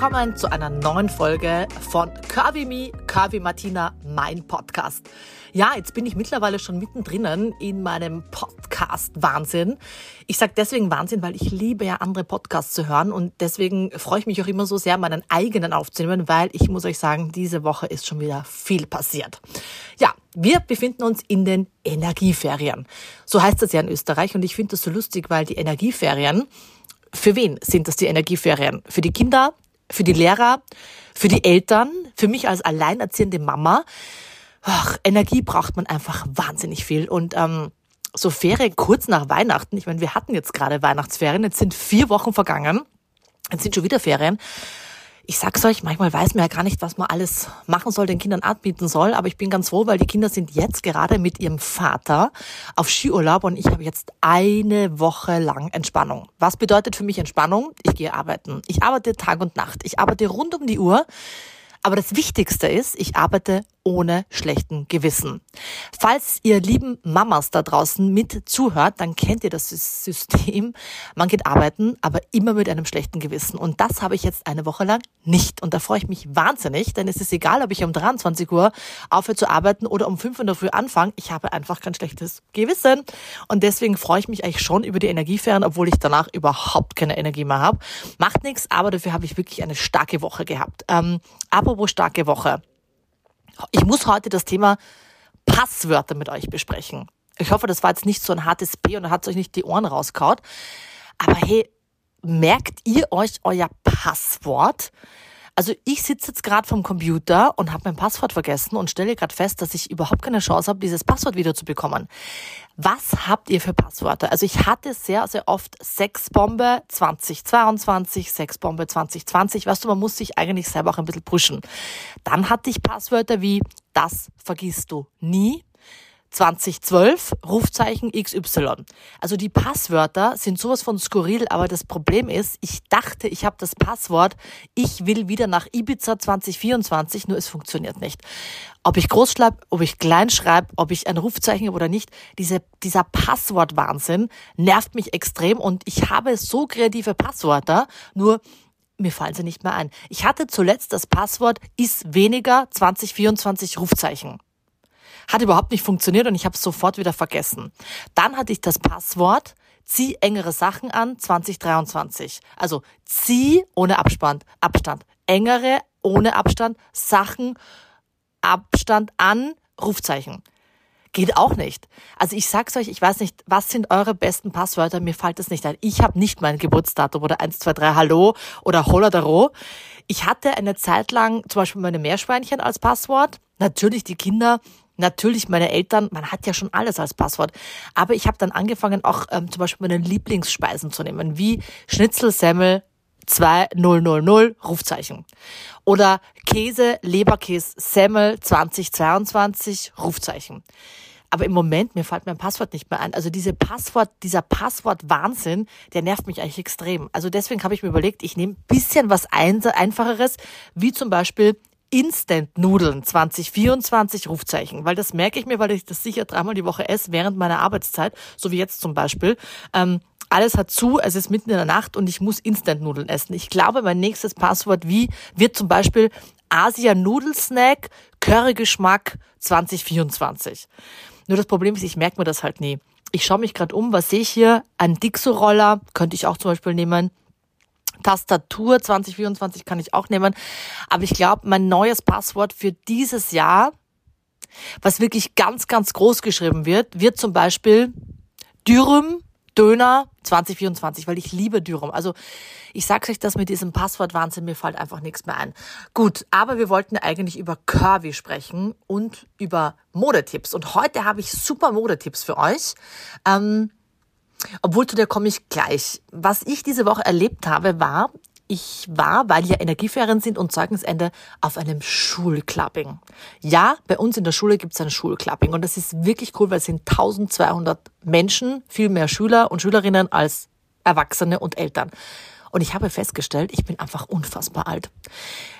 willkommen zu einer neuen Folge von Curvy Me, Curvy Martina, mein Podcast. Ja, jetzt bin ich mittlerweile schon mittendrin in meinem Podcast-Wahnsinn. Ich sage deswegen Wahnsinn, weil ich liebe ja andere Podcasts zu hören und deswegen freue ich mich auch immer so sehr, meinen eigenen aufzunehmen, weil ich muss euch sagen, diese Woche ist schon wieder viel passiert. Ja, wir befinden uns in den Energieferien. So heißt das ja in Österreich und ich finde das so lustig, weil die Energieferien, für wen sind das die Energieferien? Für die Kinder, für die Lehrer, für die Eltern, für mich als alleinerziehende Mama. Ach, Energie braucht man einfach wahnsinnig viel. Und ähm, so Ferien kurz nach Weihnachten, ich meine, wir hatten jetzt gerade Weihnachtsferien, jetzt sind vier Wochen vergangen, jetzt sind schon wieder Ferien ich sag's euch, manchmal weiß man ja gar nicht, was man alles machen soll, den Kindern anbieten soll. Aber ich bin ganz froh, weil die Kinder sind jetzt gerade mit ihrem Vater auf Skiurlaub und ich habe jetzt eine Woche lang Entspannung. Was bedeutet für mich Entspannung? Ich gehe arbeiten. Ich arbeite Tag und Nacht. Ich arbeite rund um die Uhr. Aber das Wichtigste ist, ich arbeite ohne schlechten Gewissen. Falls ihr lieben Mamas da draußen mit zuhört, dann kennt ihr das System. Man geht arbeiten, aber immer mit einem schlechten Gewissen. Und das habe ich jetzt eine Woche lang nicht. Und da freue ich mich wahnsinnig, denn es ist egal, ob ich um 23 Uhr aufhöre zu arbeiten oder um 5 Uhr in der Früh anfange. Ich habe einfach kein schlechtes Gewissen. Und deswegen freue ich mich eigentlich schon über die Energieferien, obwohl ich danach überhaupt keine Energie mehr habe. Macht nichts, aber dafür habe ich wirklich eine starke Woche gehabt. Ähm, apropos starke Woche. Ich muss heute das Thema Passwörter mit euch besprechen. Ich hoffe, das war jetzt nicht so ein hartes P und hat euch nicht die Ohren rauskaut. Aber hey, merkt ihr euch euer Passwort? Also ich sitze jetzt gerade vom Computer und habe mein Passwort vergessen und stelle gerade fest, dass ich überhaupt keine Chance habe, dieses Passwort wieder zu bekommen. Was habt ihr für Passwörter? Also ich hatte sehr, sehr oft Sexbombe 2022, Sexbombe 2020. Weißt du, man muss sich eigentlich selber auch ein bisschen pushen. Dann hatte ich Passwörter wie das vergisst du nie, 2012, Rufzeichen XY. Also die Passwörter sind sowas von skurril, aber das Problem ist, ich dachte, ich habe das Passwort, ich will wieder nach Ibiza 2024, nur es funktioniert nicht. Ob ich groß schreibe, ob ich klein schreibe, ob ich ein Rufzeichen habe oder nicht, diese, dieser Passwortwahnsinn nervt mich extrem und ich habe so kreative Passwörter, nur mir fallen sie nicht mehr ein. Ich hatte zuletzt das Passwort ist weniger 2024 Rufzeichen. Hat überhaupt nicht funktioniert und ich habe es sofort wieder vergessen. Dann hatte ich das Passwort zieh engere Sachen an 2023. Also zieh ohne Abstand, Abstand. Engere ohne Abstand Sachen Abstand an Rufzeichen. Geht auch nicht. Also ich sag's euch, ich weiß nicht, was sind eure besten Passwörter? Mir fällt es nicht ein. Ich habe nicht mein Geburtsdatum oder 1, 2, 3 Hallo oder Holodaro. Ich hatte eine Zeit lang zum Beispiel meine Meerschweinchen als Passwort. Natürlich die Kinder Natürlich meine Eltern, man hat ja schon alles als Passwort. Aber ich habe dann angefangen, auch ähm, zum Beispiel meine Lieblingsspeisen zu nehmen, wie Schnitzelsemmel 2000 Rufzeichen. Oder Käse, Leberkäse, Semmel 2022 Rufzeichen. Aber im Moment, mir fällt mein Passwort nicht mehr ein. Also diese Passwort, dieser Passwort-Wahnsinn, der nervt mich eigentlich extrem. Also deswegen habe ich mir überlegt, ich nehme bisschen was Einfacheres, wie zum Beispiel Instant-Nudeln 2024 Rufzeichen, weil das merke ich mir, weil ich das sicher dreimal die Woche esse während meiner Arbeitszeit, so wie jetzt zum Beispiel. Ähm, alles hat zu, es ist mitten in der Nacht und ich muss Instant-Nudeln essen. Ich glaube, mein nächstes Passwort wie wird zum Beispiel Asia Nudelsnack Currygeschmack 2024. Nur das Problem ist, ich merke mir das halt nie. Ich schaue mich gerade um, was sehe ich hier? Ein Dixo-Roller könnte ich auch zum Beispiel nehmen. Tastatur 2024 kann ich auch nehmen. Aber ich glaube, mein neues Passwort für dieses Jahr, was wirklich ganz, ganz groß geschrieben wird, wird zum Beispiel Dürüm Döner 2024, weil ich liebe Dürüm. Also ich sag's euch das mit diesem Passwort Wahnsinn, mir fällt einfach nichts mehr ein. Gut, aber wir wollten eigentlich über Curvy sprechen und über Modetipps. Und heute habe ich super Modetipps für euch. Ähm, obwohl zu der komme ich gleich. Was ich diese Woche erlebt habe, war, ich war, weil ja Energieferien sind und Zeugnisende, auf einem Schulclubbing. Ja, bei uns in der Schule gibt es ein Schulclubbing und das ist wirklich cool, weil es sind 1200 Menschen, viel mehr Schüler und Schülerinnen als Erwachsene und Eltern. Und ich habe festgestellt, ich bin einfach unfassbar alt.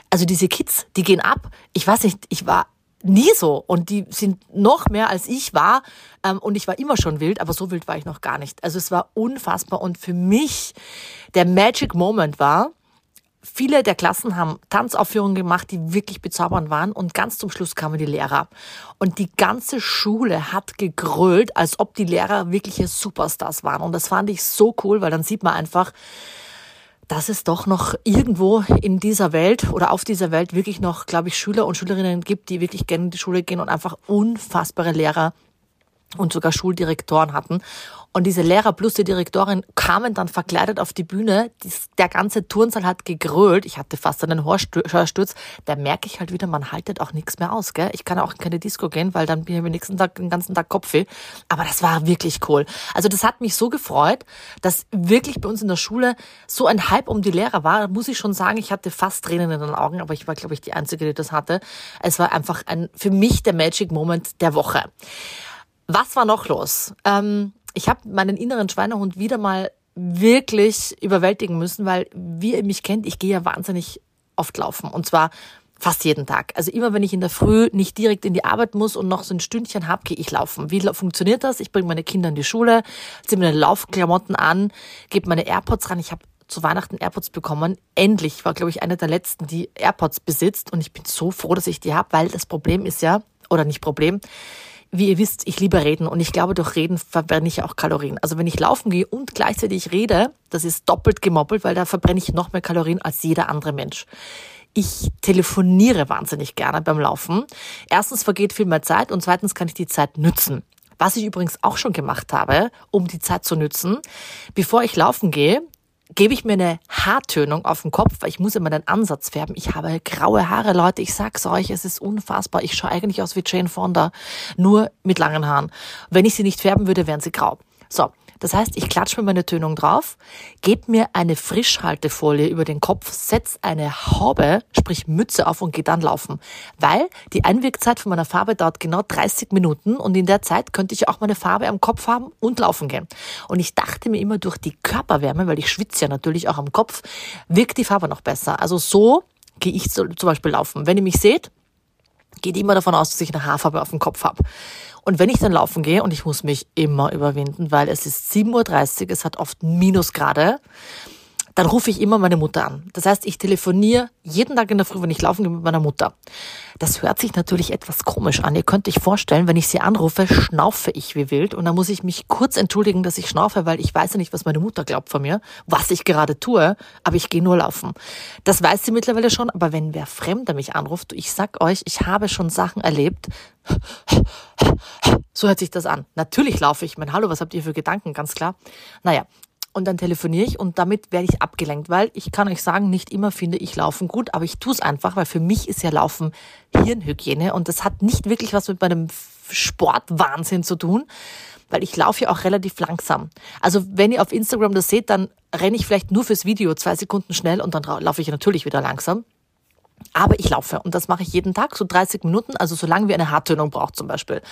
Also diese Kids, die gehen ab. Ich weiß nicht, ich war nie so. Und die sind noch mehr als ich war. Ähm, und ich war immer schon wild, aber so wild war ich noch gar nicht. Also es war unfassbar. Und für mich der Magic Moment war, Viele der Klassen haben Tanzaufführungen gemacht, die wirklich bezaubernd waren und ganz zum Schluss kamen die Lehrer. Und die ganze Schule hat gegrölt, als ob die Lehrer wirkliche Superstars waren. Und das fand ich so cool, weil dann sieht man einfach, dass es doch noch irgendwo in dieser Welt oder auf dieser Welt wirklich noch, glaube ich, Schüler und Schülerinnen gibt, die wirklich gerne in die Schule gehen und einfach unfassbare Lehrer und sogar Schuldirektoren hatten. Und diese Lehrer plus die Direktorin kamen dann verkleidet auf die Bühne. Der ganze Turnsaal hat gegrölt. Ich hatte fast einen Hörsturz. Da merke ich halt wieder, man haltet auch nichts mehr aus. Gell? Ich kann auch in keine Disco gehen, weil dann bin ich am nächsten Tag den ganzen Tag Kopfweh. Aber das war wirklich cool. Also das hat mich so gefreut, dass wirklich bei uns in der Schule so ein Hype um die Lehrer war. Muss ich schon sagen, ich hatte fast Tränen in den Augen, aber ich war, glaube ich, die Einzige, die das hatte. Es war einfach ein, für mich der Magic Moment der Woche. Was war noch los? Ähm, ich habe meinen inneren Schweinehund wieder mal wirklich überwältigen müssen, weil, wie ihr mich kennt, ich gehe ja wahnsinnig oft laufen. Und zwar fast jeden Tag. Also immer, wenn ich in der Früh nicht direkt in die Arbeit muss und noch so ein Stündchen hab, gehe ich laufen. Wie funktioniert das? Ich bringe meine Kinder in die Schule, ziehe meine Laufklamotten an, gebe meine AirPods ran. Ich habe zu Weihnachten AirPods bekommen. Endlich war, glaube ich, eine der letzten, die AirPods besitzt. Und ich bin so froh, dass ich die habe, weil das Problem ist ja, oder nicht Problem, wie ihr wisst, ich liebe Reden und ich glaube, durch Reden verbrenne ich auch Kalorien. Also wenn ich laufen gehe und gleichzeitig rede, das ist doppelt gemoppelt, weil da verbrenne ich noch mehr Kalorien als jeder andere Mensch. Ich telefoniere wahnsinnig gerne beim Laufen. Erstens vergeht viel mehr Zeit und zweitens kann ich die Zeit nützen. Was ich übrigens auch schon gemacht habe, um die Zeit zu nützen, bevor ich laufen gehe, gebe ich mir eine Haartönung auf den Kopf, weil ich muss immer den Ansatz färben. Ich habe graue Haare, Leute. Ich sag's euch, es ist unfassbar. Ich schaue eigentlich aus wie Jane Fonda, nur mit langen Haaren. Wenn ich sie nicht färben würde, wären sie grau. So, das heißt, ich klatsche mir meine Tönung drauf, gebe mir eine Frischhaltefolie über den Kopf, setz eine Haube, sprich Mütze auf und gehe dann laufen. Weil die Einwirkzeit von meiner Farbe dauert genau 30 Minuten und in der Zeit könnte ich auch meine Farbe am Kopf haben und laufen gehen. Und ich dachte mir immer durch die Körperwärme, weil ich schwitze ja natürlich auch am Kopf, wirkt die Farbe noch besser. Also so gehe ich zum Beispiel laufen. Wenn ihr mich seht, geht immer davon aus, dass ich eine Haarfarbe auf dem Kopf habe. Und wenn ich dann laufen gehe, und ich muss mich immer überwinden, weil es ist 7.30 Uhr, es hat oft Minusgrade, dann rufe ich immer meine Mutter an. Das heißt, ich telefoniere jeden Tag in der Früh, wenn ich laufen gehe mit meiner Mutter. Das hört sich natürlich etwas komisch an. Ihr könnt euch vorstellen, wenn ich sie anrufe, schnaufe ich wie wild und dann muss ich mich kurz entschuldigen, dass ich schnaufe, weil ich weiß ja nicht, was meine Mutter glaubt von mir, was ich gerade tue, aber ich gehe nur laufen. Das weiß sie mittlerweile schon, aber wenn wer Fremder mich anruft, ich sag euch, ich habe schon Sachen erlebt. So hört sich das an. Natürlich laufe ich. Mein Hallo, was habt ihr für Gedanken? Ganz klar. Naja, und dann telefoniere ich und damit werde ich abgelenkt, weil ich kann euch sagen, nicht immer finde ich Laufen gut, aber ich tue es einfach, weil für mich ist ja Laufen Hirnhygiene und das hat nicht wirklich was mit meinem Sportwahnsinn zu tun, weil ich laufe ja auch relativ langsam. Also wenn ihr auf Instagram das seht, dann renne ich vielleicht nur fürs Video zwei Sekunden schnell und dann laufe ich natürlich wieder langsam. Aber ich laufe und das mache ich jeden Tag, so 30 Minuten, also so lange wie eine Haartönung braucht zum Beispiel.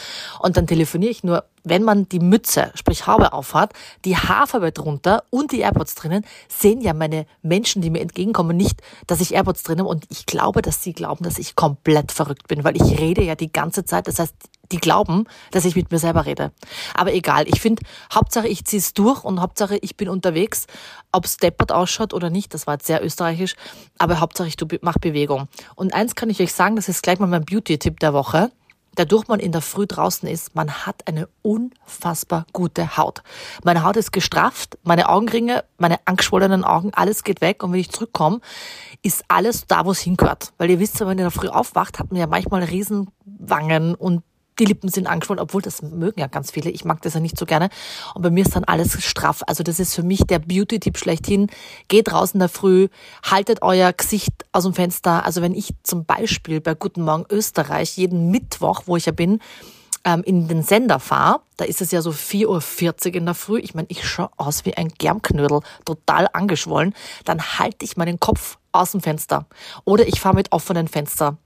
Und dann telefoniere ich nur, wenn man die Mütze, sprich Haube aufhat, die Haarfarbe drunter und die AirPods drinnen, sehen ja meine Menschen, die mir entgegenkommen, nicht, dass ich AirPods drin habe. Und ich glaube, dass sie glauben, dass ich komplett verrückt bin, weil ich rede ja die ganze Zeit. Das heißt, die glauben, dass ich mit mir selber rede. Aber egal, ich finde, Hauptsache ich ziehe es durch und Hauptsache ich bin unterwegs, ob es deppert ausschaut oder nicht, das war jetzt sehr österreichisch, aber Hauptsache ich mache Bewegung. Und eins kann ich euch sagen, das ist gleich mal mein Beauty-Tipp der Woche. Dadurch man in der Früh draußen ist, man hat eine unfassbar gute Haut. Meine Haut ist gestrafft, meine Augenringe, meine angeschwollenen Augen, alles geht weg und wenn ich zurückkomme, ist alles da, wo es hingehört. Weil ihr wisst, wenn man in der Früh aufwacht, hat man ja manchmal Riesenwangen und die Lippen sind angeschwollen, obwohl das mögen ja ganz viele. Ich mag das ja nicht so gerne. Und bei mir ist dann alles straff. Also das ist für mich der Beauty-Tipp schlechthin. Geht raus in der Früh, haltet euer Gesicht aus dem Fenster. Also wenn ich zum Beispiel bei Guten Morgen Österreich jeden Mittwoch, wo ich ja bin, ähm, in den Sender fahre, da ist es ja so 4.40 Uhr in der Früh. Ich meine, ich schaue aus wie ein Germknödel, total angeschwollen. Dann halte ich meinen Kopf aus dem Fenster. Oder ich fahre mit offenen Fenster.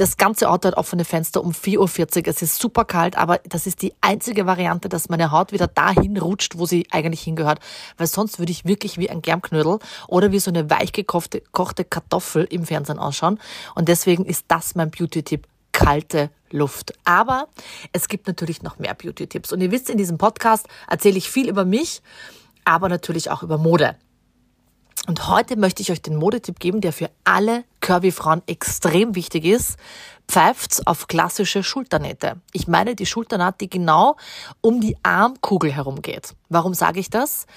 Das ganze Auto hat offene Fenster um 4.40 Uhr. Es ist super kalt, aber das ist die einzige Variante, dass meine Haut wieder dahin rutscht, wo sie eigentlich hingehört. Weil sonst würde ich wirklich wie ein Germknödel oder wie so eine weich gekochte kochte Kartoffel im Fernsehen ausschauen. Und deswegen ist das mein Beauty-Tipp. Kalte Luft. Aber es gibt natürlich noch mehr Beauty-Tipps. Und ihr wisst, in diesem Podcast erzähle ich viel über mich, aber natürlich auch über Mode. Und heute möchte ich euch den Modetipp geben, der für alle Curvy-Frauen extrem wichtig ist. Pfeift's auf klassische Schulternähte. Ich meine die Schulternaht, die genau um die Armkugel herum geht. Warum sage ich das?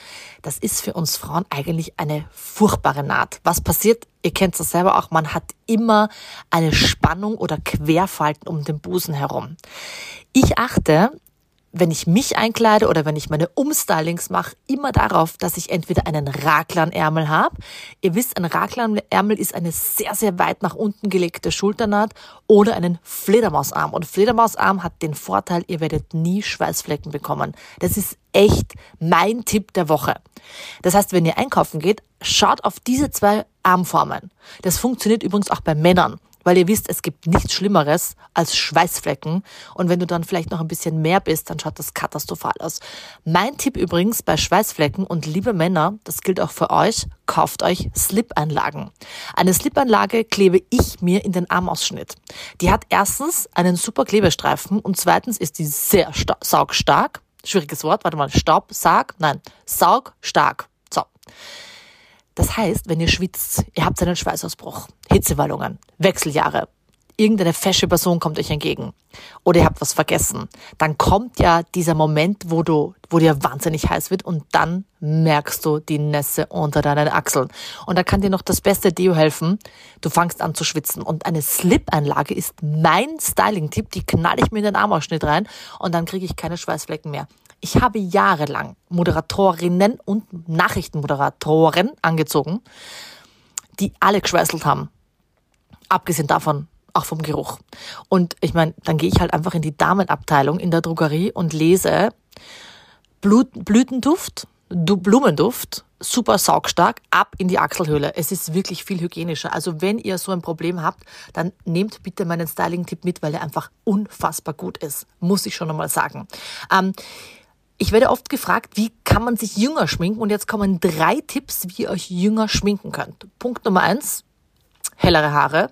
Das ist für uns Frauen eigentlich eine furchtbare Naht. Was passiert? Ihr kennt es selber auch, man hat immer eine Spannung oder Querfalten um den Busen herum. Ich achte wenn ich mich einkleide oder wenn ich meine Umstylings mache, immer darauf, dass ich entweder einen Raglanärmel habe. Ihr wisst, ein Raglanärmel ist eine sehr, sehr weit nach unten gelegte Schulternaht oder einen Fledermausarm. Und Fledermausarm hat den Vorteil, ihr werdet nie Schweißflecken bekommen. Das ist echt mein Tipp der Woche. Das heißt, wenn ihr einkaufen geht, schaut auf diese zwei Armformen. Das funktioniert übrigens auch bei Männern weil ihr wisst, es gibt nichts Schlimmeres als Schweißflecken. Und wenn du dann vielleicht noch ein bisschen mehr bist, dann schaut das katastrophal aus. Mein Tipp übrigens bei Schweißflecken und liebe Männer, das gilt auch für euch, kauft euch Slip-Einlagen. Eine Slip-Einlage klebe ich mir in den Armausschnitt. Die hat erstens einen super Klebestreifen und zweitens ist die sehr saugstark. Schwieriges Wort, warte mal, Staubsag, nein, saugstark. So. Das heißt, wenn ihr schwitzt, ihr habt einen Schweißausbruch, Hitzewallungen, Wechseljahre, irgendeine fesche Person kommt euch entgegen oder ihr habt was vergessen, dann kommt ja dieser Moment, wo du, wo dir wahnsinnig heiß wird und dann merkst du die Nässe unter deinen Achseln. Und da kann dir noch das beste Deo helfen. Du fangst an zu schwitzen und eine Slip-Einlage ist mein Styling-Tipp. Die knall ich mir in den Armausschnitt rein und dann kriege ich keine Schweißflecken mehr. Ich habe jahrelang Moderatorinnen und Nachrichtenmoderatoren angezogen, die alle geschweißelt haben. Abgesehen davon auch vom Geruch. Und ich meine, dann gehe ich halt einfach in die Damenabteilung in der Drogerie und lese Blut, Blütenduft, Blumenduft, super saugstark, ab in die Achselhöhle. Es ist wirklich viel hygienischer. Also wenn ihr so ein Problem habt, dann nehmt bitte meinen Styling-Tipp mit, weil er einfach unfassbar gut ist. Muss ich schon einmal sagen. Ähm, ich werde oft gefragt, wie kann man sich jünger schminken? Und jetzt kommen drei Tipps, wie ihr euch jünger schminken könnt. Punkt Nummer eins, hellere Haare.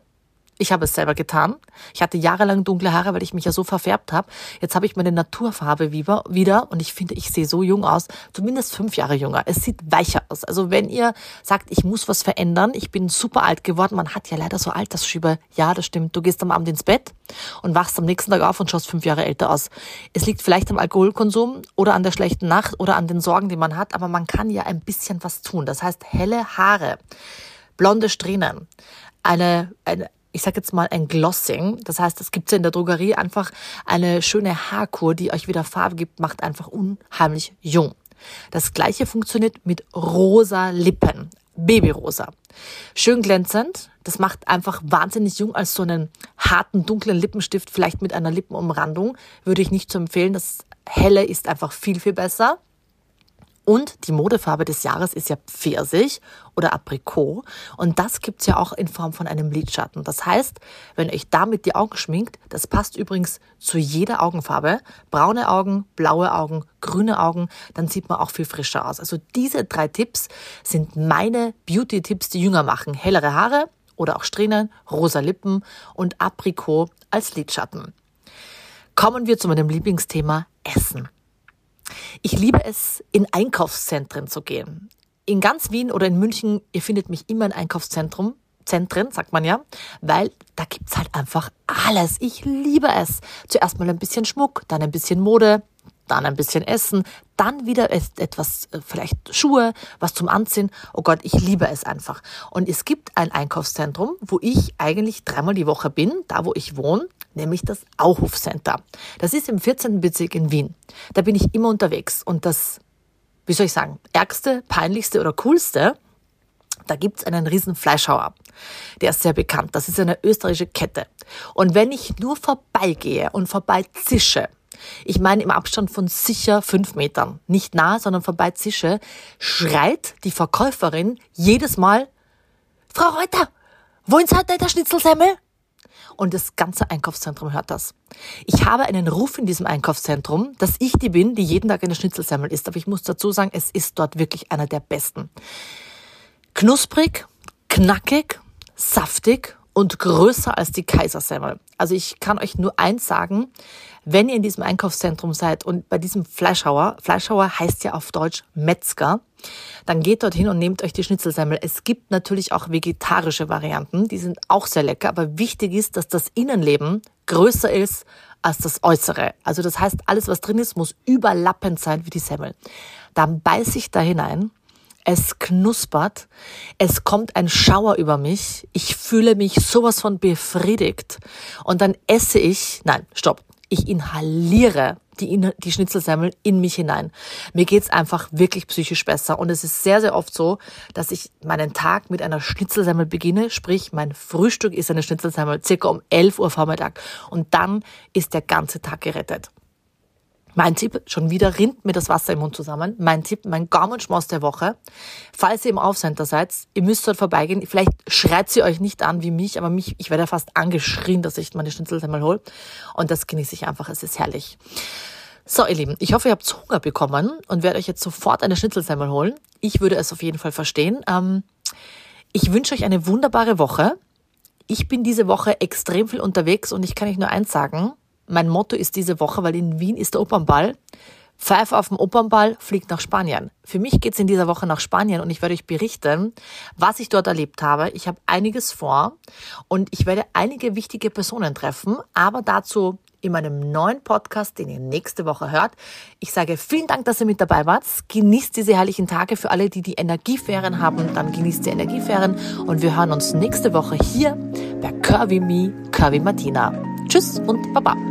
Ich habe es selber getan. Ich hatte jahrelang dunkle Haare, weil ich mich ja so verfärbt habe. Jetzt habe ich meine Naturfarbe wieder und ich finde, ich sehe so jung aus, zumindest fünf Jahre jünger. Es sieht weicher aus. Also wenn ihr sagt, ich muss was verändern, ich bin super alt geworden, man hat ja leider so Altersschübe. Ja, das stimmt. Du gehst am Abend ins Bett und wachst am nächsten Tag auf und schaust fünf Jahre älter aus. Es liegt vielleicht am Alkoholkonsum oder an der schlechten Nacht oder an den Sorgen, die man hat, aber man kann ja ein bisschen was tun. Das heißt, helle Haare, blonde Strähnen, eine, eine ich sage jetzt mal ein Glossing. Das heißt, es gibt ja in der Drogerie einfach eine schöne Haarkur, die euch wieder Farbe gibt, macht einfach unheimlich jung. Das gleiche funktioniert mit rosa Lippen. Babyrosa. Schön glänzend. Das macht einfach wahnsinnig jung als so einen harten, dunklen Lippenstift, vielleicht mit einer Lippenumrandung. Würde ich nicht so empfehlen. Das helle ist einfach viel, viel besser. Und die Modefarbe des Jahres ist ja Pfirsich oder Aprikot. Und das gibt's ja auch in Form von einem Lidschatten. Das heißt, wenn ihr euch damit die Augen schminkt, das passt übrigens zu jeder Augenfarbe. Braune Augen, blaue Augen, grüne Augen, dann sieht man auch viel frischer aus. Also diese drei Tipps sind meine Beauty-Tipps, die jünger machen. Hellere Haare oder auch Strähnen, rosa Lippen und Aprikot als Lidschatten. Kommen wir zu meinem Lieblingsthema Essen. Ich liebe es, in Einkaufszentren zu gehen. In ganz Wien oder in München, ihr findet mich immer in Einkaufszentrum, Zentren, sagt man ja, weil da gibt's halt einfach alles. Ich liebe es. Zuerst mal ein bisschen Schmuck, dann ein bisschen Mode, dann ein bisschen Essen, dann wieder etwas, äh, vielleicht Schuhe, was zum Anziehen. Oh Gott, ich liebe es einfach. Und es gibt ein Einkaufszentrum, wo ich eigentlich dreimal die Woche bin, da wo ich wohne, nämlich das Auhof Center. Das ist im 14. Bezirk in Wien. Da bin ich immer unterwegs. Und das, wie soll ich sagen, ärgste, peinlichste oder coolste, da gibt's einen riesen Fleischhauer. Der ist sehr bekannt. Das ist eine österreichische Kette. Und wenn ich nur vorbeigehe und vorbeizische, ich meine im Abstand von sicher fünf Metern, nicht nah, sondern vorbei zische, schreit die Verkäuferin jedes Mal, Frau Reuter, wollen Sie heute der Schnitzelsemmel? Und das ganze Einkaufszentrum hört das. Ich habe einen Ruf in diesem Einkaufszentrum, dass ich die bin, die jeden Tag eine Schnitzelsemmel isst. Aber ich muss dazu sagen, es ist dort wirklich einer der besten. Knusprig, knackig, saftig und größer als die Kaisersemmel. Also ich kann euch nur eins sagen, wenn ihr in diesem Einkaufszentrum seid und bei diesem Fleischhauer, Fleischhauer heißt ja auf Deutsch Metzger, dann geht dorthin und nehmt euch die Schnitzelsemmel. Es gibt natürlich auch vegetarische Varianten, die sind auch sehr lecker, aber wichtig ist, dass das Innenleben größer ist als das Äußere. Also das heißt, alles, was drin ist, muss überlappend sein wie die Semmel. Dann beiß ich da hinein es knuspert, es kommt ein Schauer über mich, ich fühle mich sowas von befriedigt und dann esse ich, nein, stopp, ich inhaliere die, die Schnitzelsemmel in mich hinein. Mir geht's einfach wirklich psychisch besser und es ist sehr, sehr oft so, dass ich meinen Tag mit einer Schnitzelsemmel beginne, sprich mein Frühstück ist eine Schnitzelsemmel circa um 11 Uhr Vormittag und dann ist der ganze Tag gerettet. Mein Tipp, schon wieder rinnt mir das Wasser im Mund zusammen. Mein Tipp, mein Gaumenschmaus der Woche. Falls ihr im Aufcenter seid, ihr müsst dort vorbeigehen. Vielleicht schreit sie euch nicht an wie mich, aber mich, ich werde fast angeschrien, dass ich meine Schnitzel einmal hole. Und das genieße ich einfach. Es ist herrlich. So, ihr Lieben, ich hoffe, ihr habt Hunger bekommen und werde euch jetzt sofort eine Schnitzelsemmel holen. Ich würde es auf jeden Fall verstehen. Ähm, ich wünsche euch eine wunderbare Woche. Ich bin diese Woche extrem viel unterwegs und ich kann euch nur eins sagen mein Motto ist diese Woche, weil in Wien ist der Opernball. Pfeif auf dem Opernball fliegt nach Spanien. Für mich geht's in dieser Woche nach Spanien und ich werde euch berichten, was ich dort erlebt habe. Ich habe einiges vor und ich werde einige wichtige Personen treffen, aber dazu in meinem neuen Podcast, den ihr nächste Woche hört. Ich sage vielen Dank, dass ihr mit dabei wart. Genießt diese herrlichen Tage. Für alle, die die Energieferien haben, dann genießt die Energieferien und wir hören uns nächste Woche hier bei Curvy Me, Curvy Martina. Tschüss und Baba.